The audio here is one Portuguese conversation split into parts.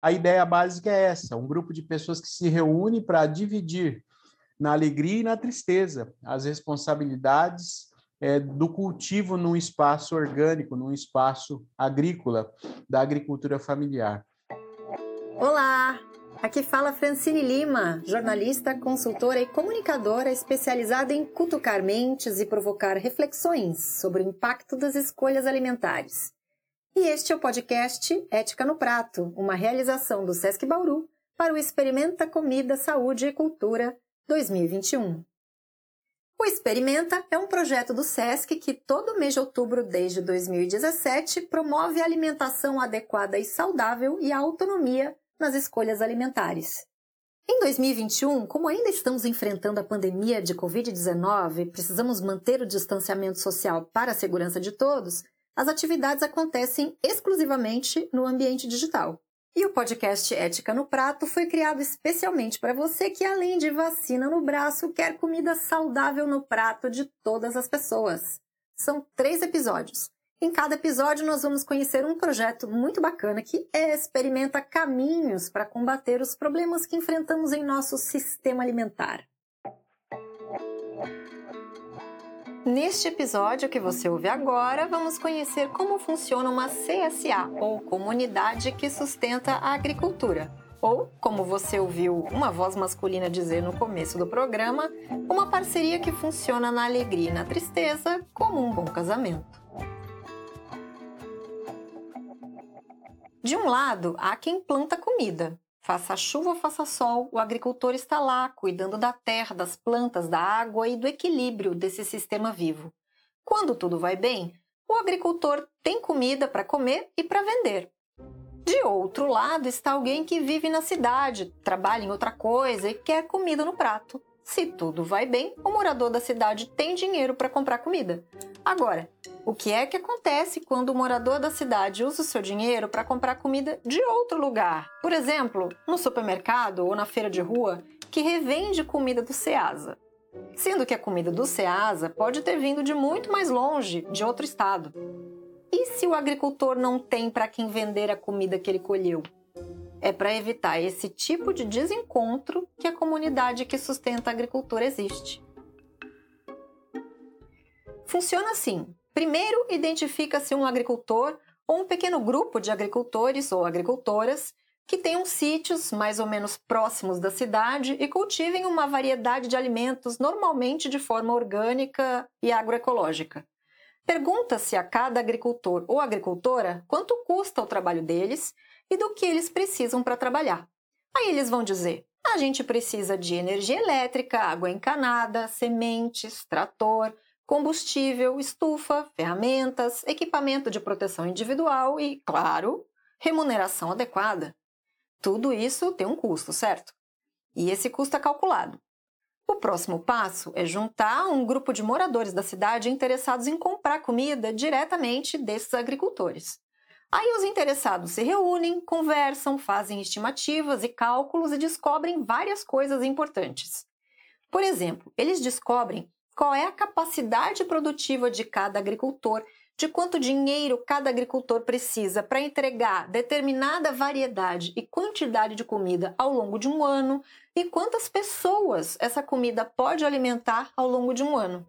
a ideia básica é essa: um grupo de pessoas que se reúne para dividir na alegria e na tristeza as responsabilidades é, do cultivo num espaço orgânico, num espaço agrícola, da agricultura familiar. Olá! Aqui fala Francine Lima, jornalista, consultora e comunicadora especializada em cutucar mentes e provocar reflexões sobre o impacto das escolhas alimentares. E este é o podcast Ética no Prato, uma realização do Sesc Bauru para o Experimenta Comida, Saúde e Cultura 2021. O Experimenta é um projeto do SESC que todo mês de outubro desde 2017 promove a alimentação adequada e saudável e a autonomia nas escolhas alimentares. Em 2021, como ainda estamos enfrentando a pandemia de Covid-19 e precisamos manter o distanciamento social para a segurança de todos, as atividades acontecem exclusivamente no ambiente digital. E o podcast Ética no Prato foi criado especialmente para você que, além de vacina no braço, quer comida saudável no prato de todas as pessoas. São três episódios. Em cada episódio, nós vamos conhecer um projeto muito bacana que experimenta caminhos para combater os problemas que enfrentamos em nosso sistema alimentar. Neste episódio que você ouve agora, vamos conhecer como funciona uma CSA, ou Comunidade que Sustenta a Agricultura. Ou, como você ouviu uma voz masculina dizer no começo do programa, uma parceria que funciona na alegria e na tristeza, como um bom casamento. De um lado, há quem planta comida, Faça chuva ou faça sol, o agricultor está lá, cuidando da terra, das plantas, da água e do equilíbrio desse sistema vivo. Quando tudo vai bem, o agricultor tem comida para comer e para vender. De outro lado está alguém que vive na cidade, trabalha em outra coisa e quer comida no prato. Se tudo vai bem, o morador da cidade tem dinheiro para comprar comida. Agora, o que é que acontece quando o morador da cidade usa o seu dinheiro para comprar comida de outro lugar? Por exemplo, no supermercado ou na feira de rua que revende comida do Ceasa. Sendo que a comida do Ceasa pode ter vindo de muito mais longe, de outro estado. E se o agricultor não tem para quem vender a comida que ele colheu? É para evitar esse tipo de desencontro que a comunidade que sustenta a agricultura existe. Funciona assim: primeiro, identifica-se um agricultor ou um pequeno grupo de agricultores ou agricultoras que tenham sítios mais ou menos próximos da cidade e cultivem uma variedade de alimentos, normalmente de forma orgânica e agroecológica. Pergunta-se a cada agricultor ou agricultora quanto custa o trabalho deles e do que eles precisam para trabalhar. Aí eles vão dizer: a gente precisa de energia elétrica, água encanada, sementes, trator, combustível, estufa, ferramentas, equipamento de proteção individual e, claro, remuneração adequada. Tudo isso tem um custo, certo? E esse custo é calculado. O próximo passo é juntar um grupo de moradores da cidade interessados em comprar comida diretamente desses agricultores. Aí os interessados se reúnem, conversam, fazem estimativas e cálculos e descobrem várias coisas importantes. Por exemplo, eles descobrem qual é a capacidade produtiva de cada agricultor, de quanto dinheiro cada agricultor precisa para entregar determinada variedade e quantidade de comida ao longo de um ano e quantas pessoas essa comida pode alimentar ao longo de um ano.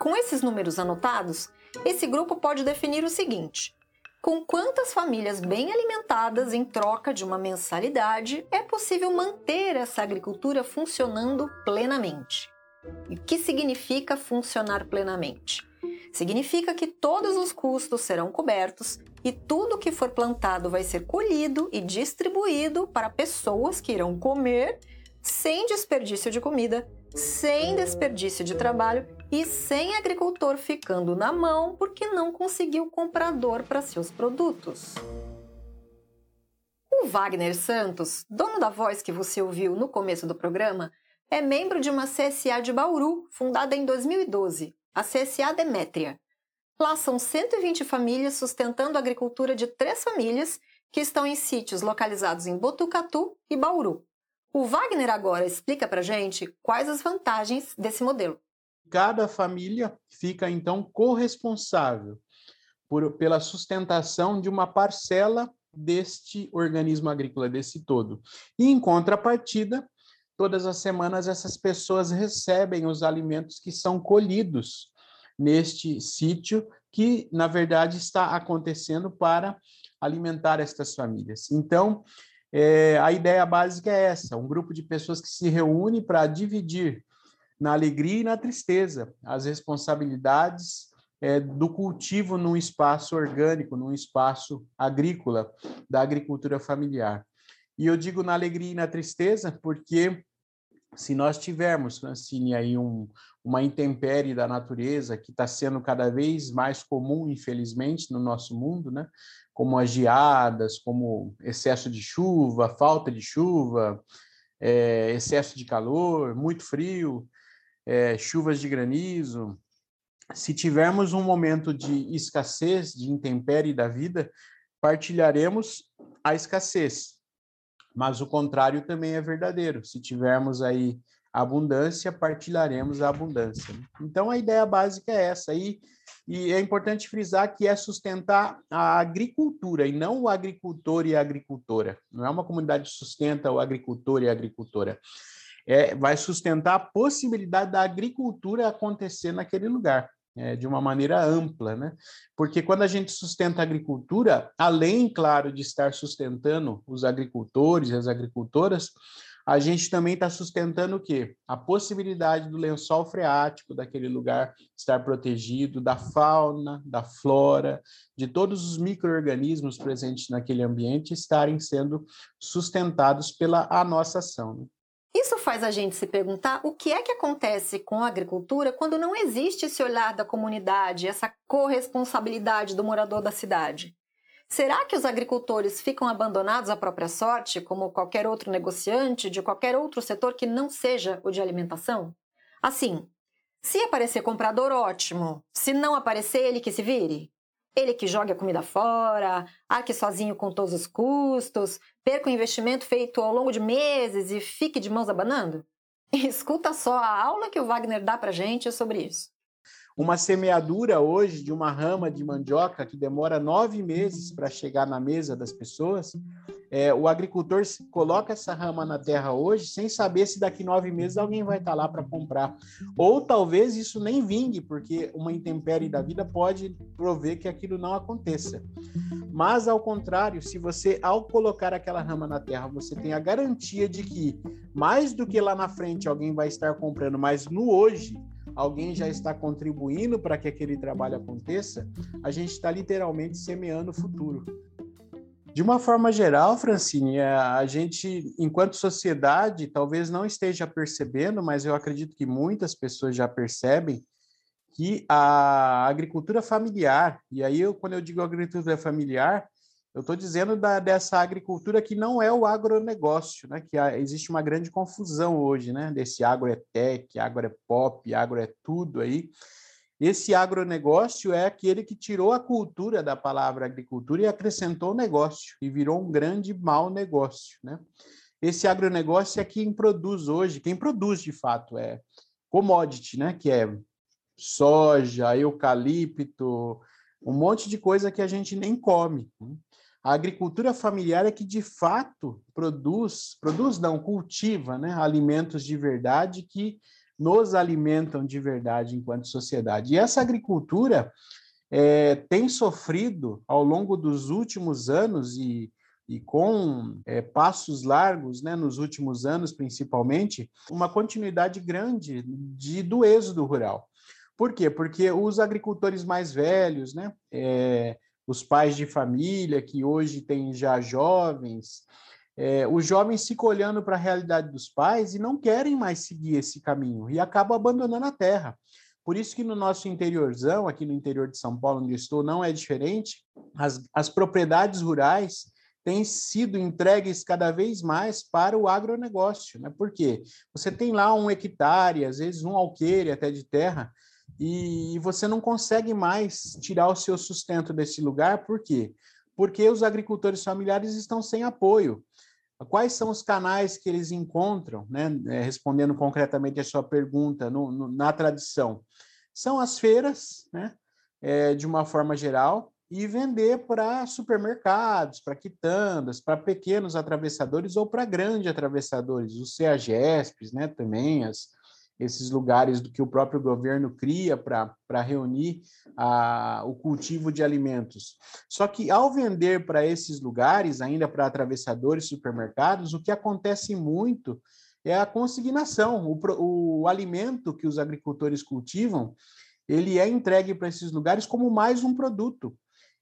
Com esses números anotados, esse grupo pode definir o seguinte: com quantas famílias bem alimentadas em troca de uma mensalidade é possível manter essa agricultura funcionando plenamente? E o que significa funcionar plenamente? Significa que todos os custos serão cobertos e tudo que for plantado vai ser colhido e distribuído para pessoas que irão comer sem desperdício de comida, sem desperdício de trabalho e sem agricultor ficando na mão porque não conseguiu comprador para seus produtos. O Wagner Santos, dono da voz que você ouviu no começo do programa, é membro de uma CSA de Bauru, fundada em 2012, a CSA Demétria. Lá são 120 famílias sustentando a agricultura de três famílias que estão em sítios localizados em Botucatu e Bauru. O Wagner agora explica para gente quais as vantagens desse modelo. Cada família fica então corresponsável por, pela sustentação de uma parcela deste organismo agrícola, desse todo. E, em contrapartida, todas as semanas essas pessoas recebem os alimentos que são colhidos neste sítio, que, na verdade, está acontecendo para alimentar estas famílias. Então, é, a ideia básica é essa: um grupo de pessoas que se reúne para dividir na alegria e na tristeza as responsabilidades é, do cultivo num espaço orgânico, num espaço agrícola, da agricultura familiar. E eu digo na alegria e na tristeza porque se nós tivermos, Francine, aí um, uma intempérie da natureza que está sendo cada vez mais comum, infelizmente, no nosso mundo, né? como as geadas, como excesso de chuva, falta de chuva, é, excesso de calor, muito frio, é, chuvas de granizo. Se tivermos um momento de escassez, de intempérie da vida, partilharemos a escassez. Mas o contrário também é verdadeiro. Se tivermos aí abundância, partilharemos a abundância. Então a ideia básica é essa aí, e é importante frisar que é sustentar a agricultura e não o agricultor e a agricultora. Não é uma comunidade que sustenta o agricultor e a agricultora. É, vai sustentar a possibilidade da agricultura acontecer naquele lugar. É, de uma maneira ampla, né? Porque quando a gente sustenta a agricultura, além, claro, de estar sustentando os agricultores e as agricultoras, a gente também está sustentando o quê? A possibilidade do lençol freático daquele lugar estar protegido, da fauna, da flora, de todos os micro-organismos presentes naquele ambiente estarem sendo sustentados pela a nossa ação. Né? Isso faz a gente se perguntar o que é que acontece com a agricultura quando não existe esse olhar da comunidade, essa corresponsabilidade do morador da cidade. Será que os agricultores ficam abandonados à própria sorte, como qualquer outro negociante de qualquer outro setor que não seja o de alimentação? Assim, se aparecer comprador, ótimo. Se não aparecer, ele que se vire. Ele que jogue a comida fora, arque sozinho com todos os custos, perca o investimento feito ao longo de meses e fique de mãos abanando? Escuta só a aula que o Wagner dá pra gente sobre isso. Uma semeadura hoje de uma rama de mandioca que demora nove meses para chegar na mesa das pessoas, é, o agricultor coloca essa rama na terra hoje sem saber se daqui nove meses alguém vai estar tá lá para comprar. Ou talvez isso nem vingue, porque uma intempérie da vida pode prover que aquilo não aconteça. Mas, ao contrário, se você, ao colocar aquela rama na terra, você tem a garantia de que, mais do que lá na frente, alguém vai estar comprando, mas no hoje, alguém já está contribuindo para que aquele trabalho aconteça, a gente está literalmente semeando o futuro. De uma forma geral, Francine, é, a gente, enquanto sociedade, talvez não esteja percebendo, mas eu acredito que muitas pessoas já percebem que a agricultura familiar, e aí eu, quando eu digo agricultura familiar, eu estou dizendo da, dessa agricultura que não é o agronegócio, né? que há, existe uma grande confusão hoje, né? desse agro é tech, agro é pop, agro é tudo aí. Esse agronegócio é aquele que tirou a cultura da palavra agricultura e acrescentou negócio, e virou um grande mau negócio. Né? Esse agronegócio é quem produz hoje, quem produz de fato é commodity, né? que é soja, eucalipto, um monte de coisa que a gente nem come. A agricultura familiar é que de fato produz, produz não, cultiva, né, alimentos de verdade que nos alimentam de verdade enquanto sociedade. E essa agricultura é, tem sofrido ao longo dos últimos anos e, e com é, passos largos, né, nos últimos anos principalmente, uma continuidade grande de, do êxodo rural. Por quê? Porque os agricultores mais velhos, né, é, os pais de família, que hoje têm já jovens, é, os jovens ficam olhando para a realidade dos pais e não querem mais seguir esse caminho e acabam abandonando a terra. Por isso que no nosso interiorzão, aqui no interior de São Paulo, onde estou, não é diferente. As, as propriedades rurais têm sido entregues cada vez mais para o agronegócio. Né? Por quê? Você tem lá um hectare, às vezes um alqueire até de terra, e você não consegue mais tirar o seu sustento desse lugar, por quê? Porque os agricultores familiares estão sem apoio. Quais são os canais que eles encontram, né? É, respondendo concretamente a sua pergunta, no, no, na tradição? São as feiras, né? É, de uma forma geral, e vender para supermercados, para quitandas, para pequenos atravessadores ou para grandes atravessadores, os CEAGESPs, né, também, as, esses lugares do que o próprio governo cria para reunir a, o cultivo de alimentos. Só que ao vender para esses lugares, ainda para atravessadores, supermercados, o que acontece muito é a consignação. O, o alimento que os agricultores cultivam, ele é entregue para esses lugares como mais um produto.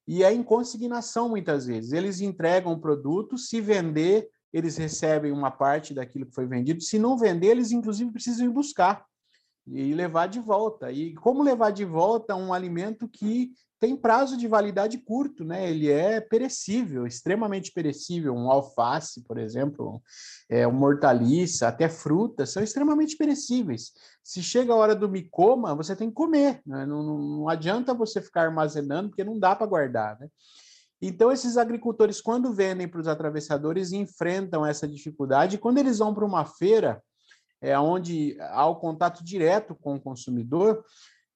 E é em consignação muitas vezes. Eles entregam o produto, se vender, eles recebem uma parte daquilo que foi vendido. Se não vender, eles inclusive precisam ir buscar e levar de volta. E como levar de volta um alimento que tem prazo de validade curto, né? Ele é perecível, extremamente perecível. Um alface, por exemplo, é, uma hortaliça, até frutas, são extremamente perecíveis. Se chega a hora do micoma, você tem que comer. Né? Não, não, não adianta você ficar armazenando, porque não dá para guardar, né? Então, esses agricultores, quando vendem para os atravessadores, enfrentam essa dificuldade. Quando eles vão para uma feira, é, onde há o contato direto com o consumidor,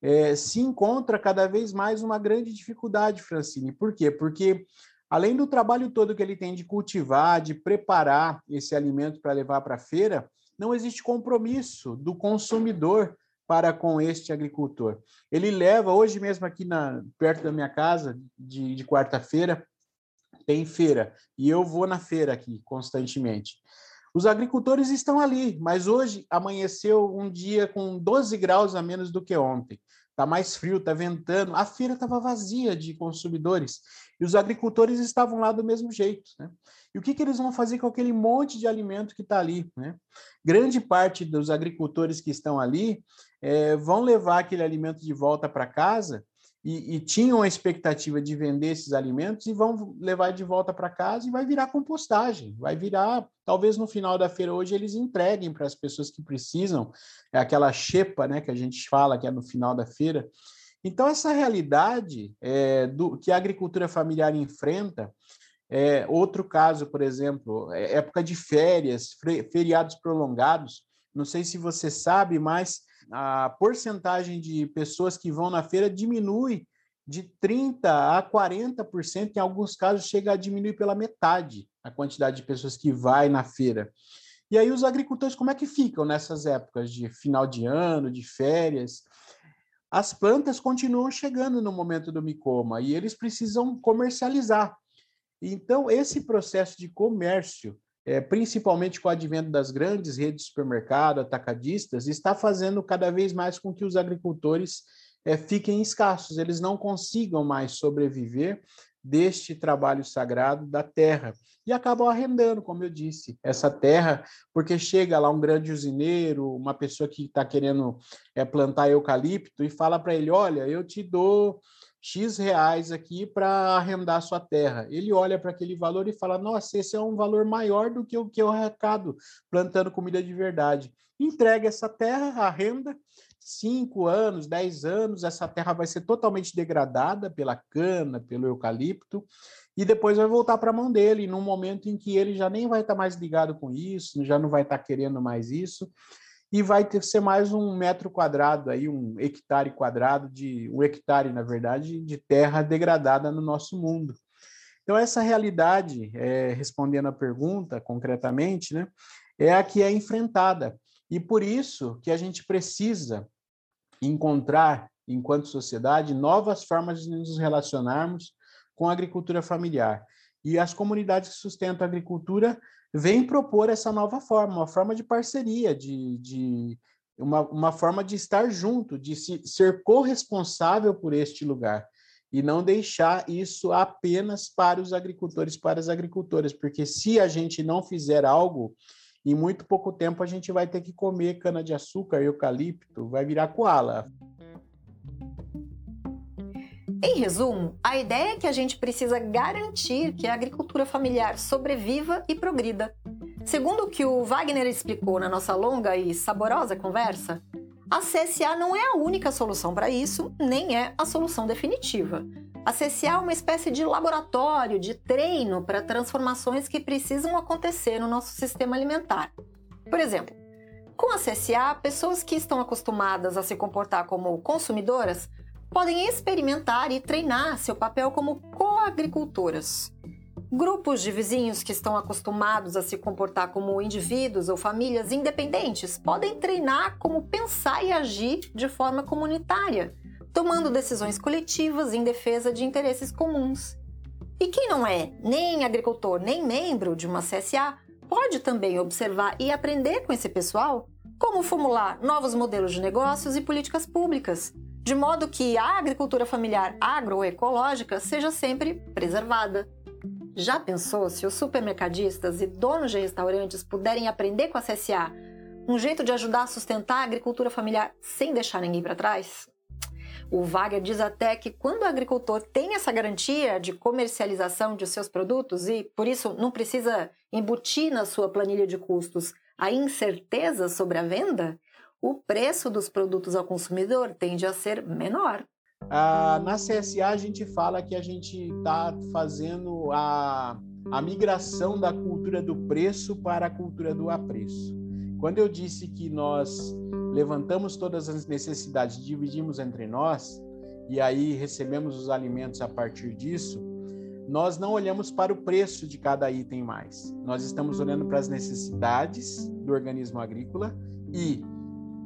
é, se encontra cada vez mais uma grande dificuldade, Francine. Por quê? Porque, além do trabalho todo que ele tem de cultivar, de preparar esse alimento para levar para a feira, não existe compromisso do consumidor para com este agricultor. Ele leva, hoje mesmo aqui na, perto da minha casa, de, de quarta-feira, tem feira, e eu vou na feira aqui constantemente. Os agricultores estão ali, mas hoje amanheceu um dia com 12 graus a menos do que ontem. Está mais frio, está ventando. A feira estava vazia de consumidores e os agricultores estavam lá do mesmo jeito. Né? E o que, que eles vão fazer com aquele monte de alimento que está ali? Né? Grande parte dos agricultores que estão ali é, vão levar aquele alimento de volta para casa e, e, tinham a expectativa de vender esses alimentos e vão levar de volta para casa e vai virar compostagem, vai virar, talvez no final da feira hoje eles entreguem para as pessoas que precisam, é aquela xepa, né, que a gente fala que é no final da feira. Então essa realidade é, do que a agricultura familiar enfrenta, é, outro caso, por exemplo, é época de férias, feriados prolongados. Não sei se você sabe, mas a porcentagem de pessoas que vão na feira diminui de 30% a 40%, em alguns casos chega a diminuir pela metade a quantidade de pessoas que vai na feira. E aí os agricultores, como é que ficam nessas épocas de final de ano, de férias? As plantas continuam chegando no momento do micoma e eles precisam comercializar. Então, esse processo de comércio é, principalmente com o advento das grandes redes de supermercado, atacadistas, está fazendo cada vez mais com que os agricultores é, fiquem escassos, eles não consigam mais sobreviver deste trabalho sagrado da terra e acabam arrendando, como eu disse, essa terra, porque chega lá um grande usineiro, uma pessoa que está querendo é, plantar eucalipto e fala para ele: Olha, eu te dou X reais aqui para arrendar sua terra. Ele olha para aquele valor e fala: Nossa, esse é um valor maior do que o que eu arrecado plantando comida de verdade. Entrega essa terra, arrenda, cinco anos, dez anos, essa terra vai ser totalmente degradada pela cana, pelo eucalipto, e depois vai voltar para a mão dele, num momento em que ele já nem vai estar tá mais ligado com isso, já não vai estar tá querendo mais isso e vai ter ser mais um metro quadrado aí, um hectare quadrado de um hectare, na verdade, de terra degradada no nosso mundo. Então essa realidade, é, respondendo a pergunta concretamente, né, é a que é enfrentada e por isso que a gente precisa encontrar, enquanto sociedade, novas formas de nos relacionarmos com a agricultura familiar. E as comunidades que sustentam a agricultura vem propor essa nova forma, uma forma de parceria, de, de uma, uma forma de estar junto, de se, ser corresponsável por este lugar e não deixar isso apenas para os agricultores, para as agricultoras, porque se a gente não fizer algo, em muito pouco tempo a gente vai ter que comer cana-de-açúcar, eucalipto, vai virar koala. Em resumo, a ideia é que a gente precisa garantir que a agricultura familiar sobreviva e progrida. Segundo o que o Wagner explicou na nossa longa e saborosa conversa, a CSA não é a única solução para isso, nem é a solução definitiva. A CSA é uma espécie de laboratório, de treino para transformações que precisam acontecer no nosso sistema alimentar. Por exemplo, com a CSA, pessoas que estão acostumadas a se comportar como consumidoras podem experimentar e treinar seu papel como coagricultoras. Grupos de vizinhos que estão acostumados a se comportar como indivíduos ou famílias independentes podem treinar como pensar e agir de forma comunitária, tomando decisões coletivas em defesa de interesses comuns. E quem não é nem agricultor nem membro de uma CSA pode também observar e aprender com esse pessoal como formular novos modelos de negócios e políticas públicas, de modo que a agricultura familiar agroecológica seja sempre preservada. Já pensou se os supermercadistas e donos de restaurantes puderem aprender com a CSA um jeito de ajudar a sustentar a agricultura familiar sem deixar ninguém para trás? O Wagner diz até que quando o agricultor tem essa garantia de comercialização de seus produtos e, por isso, não precisa embutir na sua planilha de custos a incerteza sobre a venda, o preço dos produtos ao consumidor tende a ser menor. Ah, na CSA a gente fala que a gente está fazendo a, a migração da cultura do preço para a cultura do apreço. Quando eu disse que nós levantamos todas as necessidades, dividimos entre nós, e aí recebemos os alimentos a partir disso, nós não olhamos para o preço de cada item mais. Nós estamos olhando para as necessidades do organismo agrícola e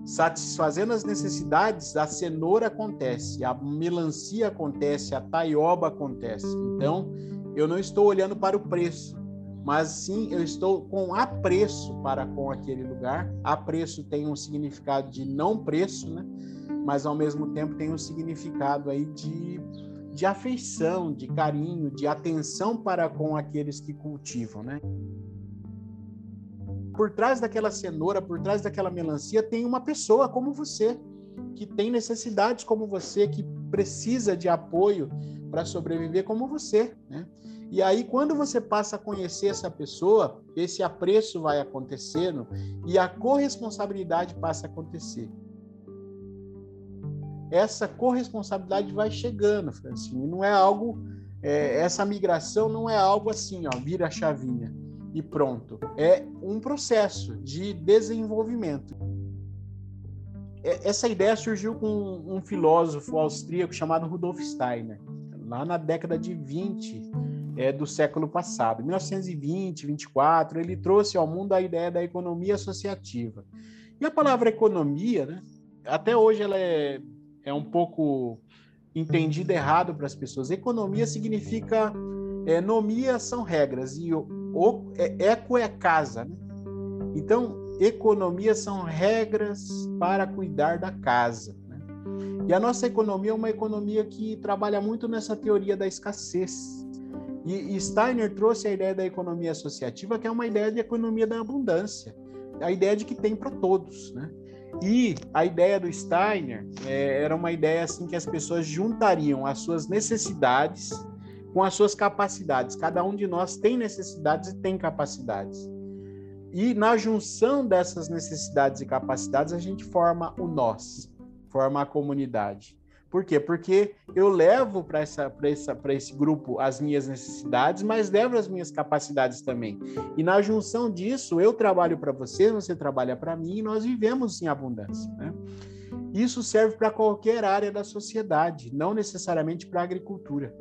satisfazendo as necessidades, a cenoura acontece, a melancia acontece, a taioba acontece. Então, eu não estou olhando para o preço, mas sim eu estou com apreço para com aquele lugar. Apreço tem um significado de não preço, né? Mas ao mesmo tempo tem um significado aí de, de afeição, de carinho, de atenção para com aqueles que cultivam, né? por trás daquela cenoura, por trás daquela melancia, tem uma pessoa como você, que tem necessidades como você, que precisa de apoio para sobreviver como você, né? E aí, quando você passa a conhecer essa pessoa, esse apreço vai acontecendo e a corresponsabilidade passa a acontecer. Essa corresponsabilidade vai chegando, Francine. Não é algo, é, essa migração não é algo assim, ó, vira a chavinha e pronto. É um processo de desenvolvimento. É, essa ideia surgiu com um filósofo austríaco chamado Rudolf Steiner, lá na década de 20 é, do século passado. 1920, 24, ele trouxe ao mundo a ideia da economia associativa. E a palavra economia, né, até hoje ela é, é um pouco entendida errado para as pessoas. Economia significa, é, nomia são regras, e o, é, eco é casa, né? Então, economia são regras para cuidar da casa. Né? E a nossa economia é uma economia que trabalha muito nessa teoria da escassez. E, e Steiner trouxe a ideia da economia associativa, que é uma ideia de economia da abundância, a ideia de que tem para todos, né? E a ideia do Steiner é, era uma ideia assim que as pessoas juntariam as suas necessidades com as suas capacidades. Cada um de nós tem necessidades e tem capacidades. E na junção dessas necessidades e capacidades, a gente forma o nós, forma a comunidade. Por quê? Porque eu levo para esse grupo as minhas necessidades, mas levo as minhas capacidades também. E na junção disso, eu trabalho para você, você trabalha para mim, e nós vivemos em abundância. Né? Isso serve para qualquer área da sociedade, não necessariamente para a agricultura.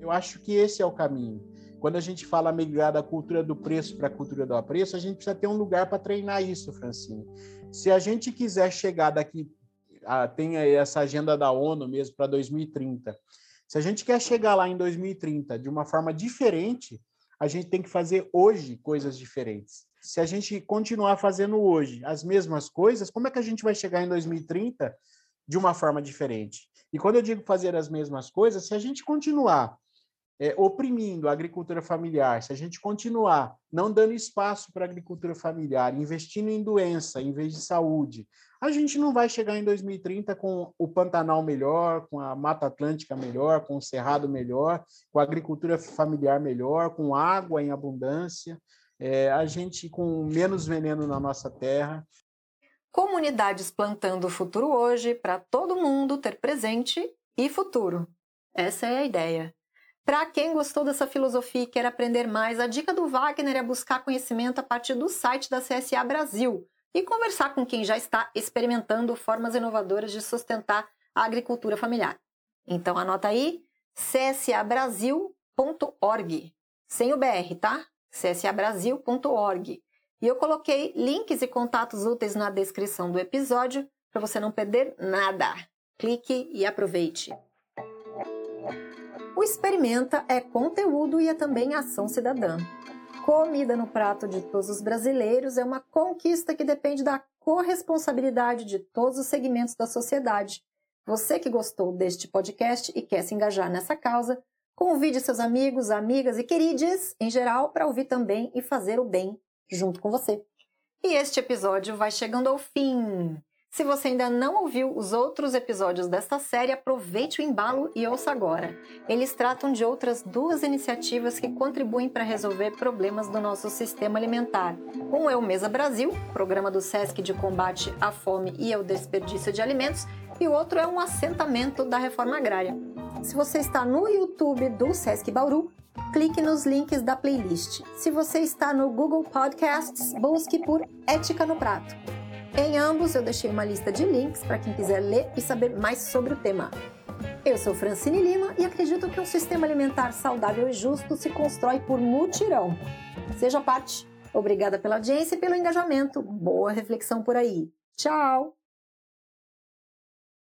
Eu acho que esse é o caminho. Quando a gente fala migrar da cultura do preço para a cultura do apreço, a gente precisa ter um lugar para treinar isso, Francine. Se a gente quiser chegar daqui, a, tem essa agenda da ONU mesmo para 2030. Se a gente quer chegar lá em 2030 de uma forma diferente, a gente tem que fazer hoje coisas diferentes. Se a gente continuar fazendo hoje as mesmas coisas, como é que a gente vai chegar em 2030 de uma forma diferente? E quando eu digo fazer as mesmas coisas, se a gente continuar é, oprimindo a agricultura familiar, se a gente continuar não dando espaço para a agricultura familiar, investindo em doença em vez de saúde, a gente não vai chegar em 2030 com o Pantanal melhor, com a Mata Atlântica melhor, com o Cerrado melhor, com a agricultura familiar melhor, com água em abundância, é, a gente com menos veneno na nossa terra. Comunidades plantando o futuro hoje para todo mundo ter presente e futuro. Essa é a ideia. Para quem gostou dessa filosofia e quer aprender mais, a dica do Wagner é buscar conhecimento a partir do site da CSA Brasil e conversar com quem já está experimentando formas inovadoras de sustentar agricultura familiar. Então anota aí csabrasil.org, sem o BR, tá? csabrasil.org. E eu coloquei links e contatos úteis na descrição do episódio para você não perder nada. Clique e aproveite. O Experimenta é conteúdo e é também ação cidadã. Comida no prato de todos os brasileiros é uma conquista que depende da corresponsabilidade de todos os segmentos da sociedade. Você que gostou deste podcast e quer se engajar nessa causa, convide seus amigos, amigas e queridos em geral para ouvir também e fazer o bem junto com você. E este episódio vai chegando ao fim. Se você ainda não ouviu os outros episódios desta série, aproveite o embalo e ouça agora. Eles tratam de outras duas iniciativas que contribuem para resolver problemas do nosso sistema alimentar. Um é o Mesa Brasil, programa do SESC de combate à fome e ao desperdício de alimentos, e o outro é um assentamento da reforma agrária. Se você está no YouTube do SESC Bauru, clique nos links da playlist. Se você está no Google Podcasts, busque por Ética no Prato. Em ambos eu deixei uma lista de links para quem quiser ler e saber mais sobre o tema. Eu sou Francine Lima e acredito que um sistema alimentar saudável e justo se constrói por mutirão. Seja parte. Obrigada pela audiência e pelo engajamento. Boa reflexão por aí. Tchau!